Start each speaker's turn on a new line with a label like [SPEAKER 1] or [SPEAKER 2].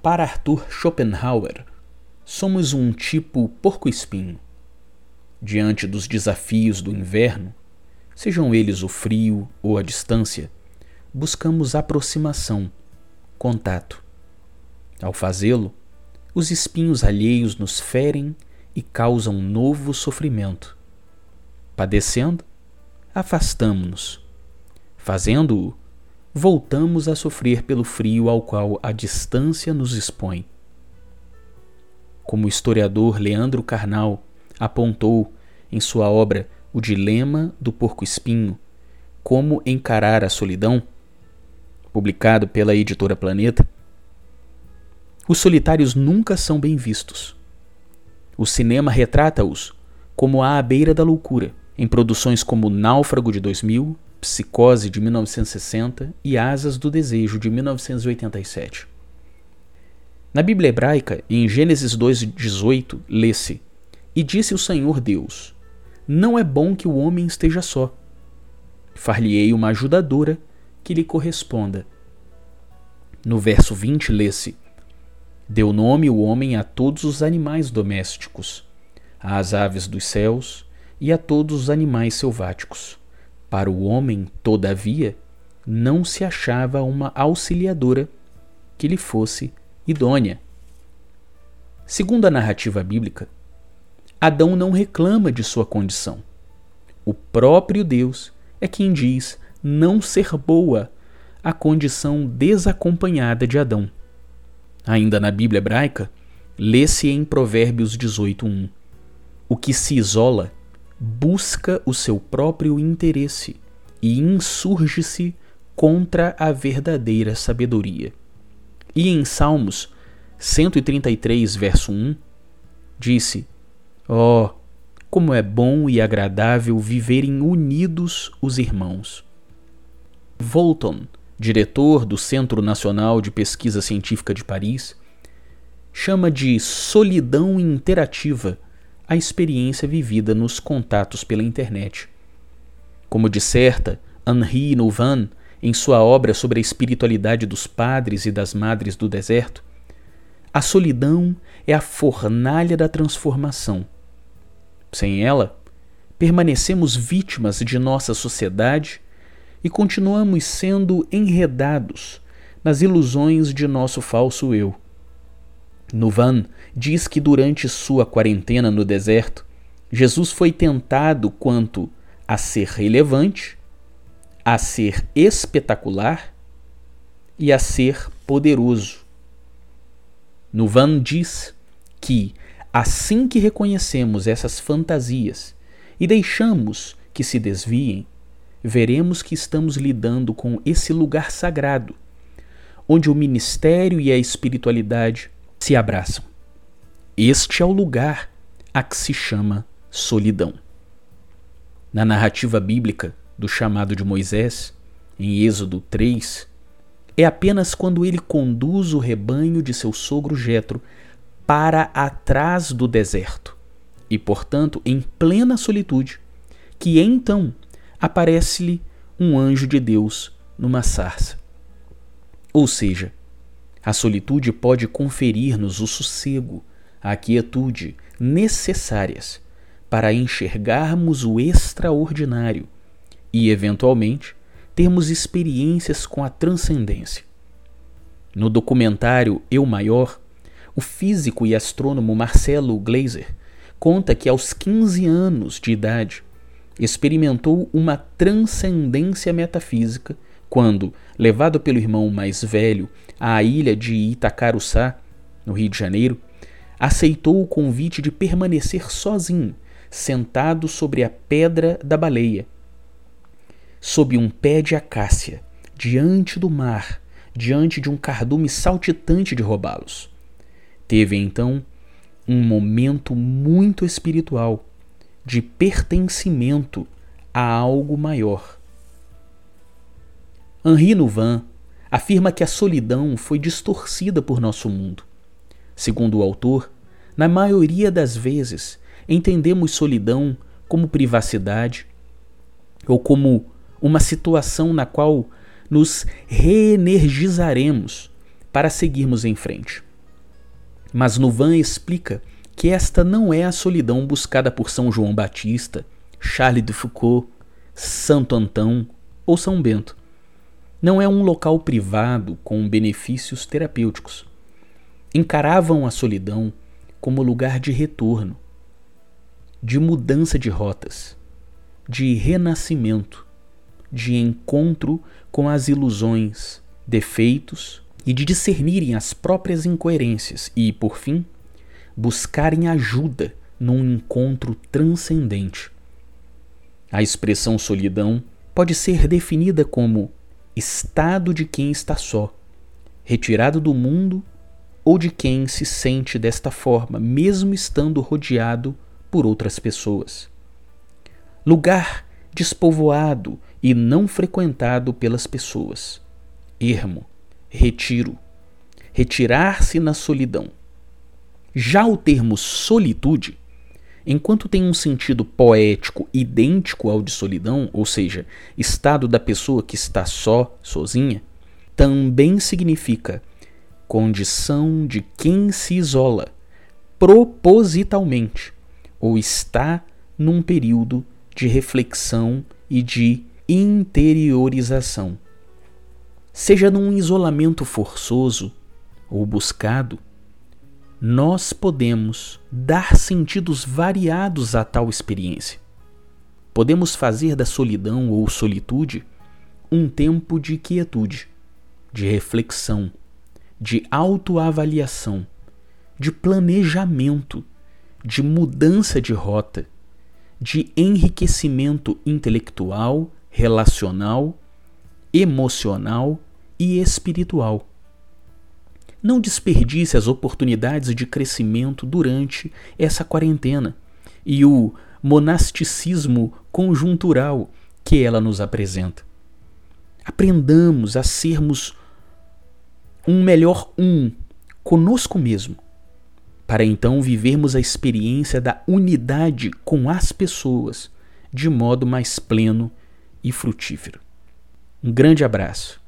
[SPEAKER 1] Para Arthur Schopenhauer, somos um tipo porco-espinho. Diante dos desafios do inverno, sejam eles o frio ou a distância, buscamos aproximação, contato. Ao fazê-lo, os espinhos alheios nos ferem e causam novo sofrimento. Padecendo, afastamo-nos. Fazendo-o, voltamos a sofrer pelo frio ao qual a distância nos expõe. Como o historiador Leandro Carnal apontou em sua obra O Dilema do Porco-Espinho, Como Encarar a Solidão, publicado pela editora Planeta, os solitários nunca são bem vistos. O cinema retrata-os como à beira da loucura, em produções como Náufrago de 2000, Psicose de 1960 e Asas do Desejo de 1987. Na Bíblia hebraica, em Gênesis 2:18, lê-se: E disse o Senhor Deus: Não é bom que o homem esteja só. Far-lhe-ei uma ajudadora que lhe corresponda. No verso 20 lê-se: Deu nome o homem a todos os animais domésticos, às aves dos céus e a todos os animais selváticos. Para o homem, todavia, não se achava uma auxiliadora que lhe fosse idônea. Segundo a narrativa bíblica, Adão não reclama de sua condição. O próprio Deus é quem diz não ser boa a condição desacompanhada de Adão. Ainda na Bíblia hebraica, lê-se em Provérbios 18:1: O que se isola busca o seu próprio interesse e insurge-se contra a verdadeira sabedoria. E em Salmos 133, verso 1, disse: Oh, como é bom e agradável viverem unidos os irmãos. Volton, diretor do Centro Nacional de Pesquisa Científica de Paris, chama de solidão interativa a experiência vivida nos contatos pela internet. Como disserta Henri Nouvan em sua obra sobre a espiritualidade dos padres e das madres do deserto, a solidão é a fornalha da transformação. Sem ela, permanecemos vítimas de nossa sociedade e continuamos sendo enredados nas ilusões de nosso falso eu. Nuvan diz que durante sua quarentena no deserto, Jesus foi tentado quanto a ser relevante, a ser espetacular e a ser poderoso. Nuvan diz que, assim que reconhecemos essas fantasias e deixamos que se desviem, veremos que estamos lidando com esse lugar sagrado, onde o ministério e a espiritualidade se abraçam. Este é o lugar a que se chama solidão. Na narrativa bíblica do chamado de Moisés, em Êxodo 3, é apenas quando ele conduz o rebanho de seu sogro Jetro para atrás do deserto e, portanto, em plena solitude, que então aparece-lhe um anjo de Deus numa sarça. Ou seja, a solitude pode conferir-nos o sossego, a quietude necessárias para enxergarmos o extraordinário e, eventualmente, termos experiências com a transcendência. No documentário Eu Maior, o físico e astrônomo Marcelo Gleiser conta que aos 15 anos de idade experimentou uma transcendência metafísica quando, levado pelo irmão mais velho à ilha de Itacaruçá, no Rio de Janeiro, aceitou o convite de permanecer sozinho, sentado sobre a pedra da baleia, sob um pé de acácia, diante do mar, diante de um cardume saltitante de robalos. Teve então um momento muito espiritual de pertencimento a algo maior Henri Nouvan afirma que a solidão foi distorcida por nosso mundo. Segundo o autor, na maioria das vezes entendemos solidão como privacidade ou como uma situação na qual nos reenergizaremos para seguirmos em frente. Mas Nuvan explica que esta não é a solidão buscada por São João Batista, Charles de Foucault, Santo Antão ou São Bento. Não é um local privado com benefícios terapêuticos. Encaravam a solidão como lugar de retorno, de mudança de rotas, de renascimento, de encontro com as ilusões, defeitos e de discernirem as próprias incoerências e, por fim, buscarem ajuda num encontro transcendente. A expressão solidão pode ser definida como estado de quem está só, retirado do mundo ou de quem se sente desta forma, mesmo estando rodeado por outras pessoas. Lugar despovoado e não frequentado pelas pessoas. Ermo, retiro, retirar-se na solidão. Já o termo solitude, enquanto tem um sentido poético idêntico ao de solidão, ou seja, estado da pessoa que está só, sozinha, também significa condição de quem se isola propositalmente ou está num período de reflexão e de interiorização. Seja num isolamento forçoso ou buscado, nós podemos dar sentidos variados a tal experiência. Podemos fazer da solidão ou solitude um tempo de quietude, de reflexão, de autoavaliação, de planejamento, de mudança de rota, de enriquecimento intelectual, relacional, emocional e espiritual. Não desperdice as oportunidades de crescimento durante essa quarentena e o monasticismo conjuntural que ela nos apresenta. Aprendamos a sermos um melhor um conosco mesmo, para então vivermos a experiência da unidade com as pessoas de modo mais pleno e frutífero. Um grande abraço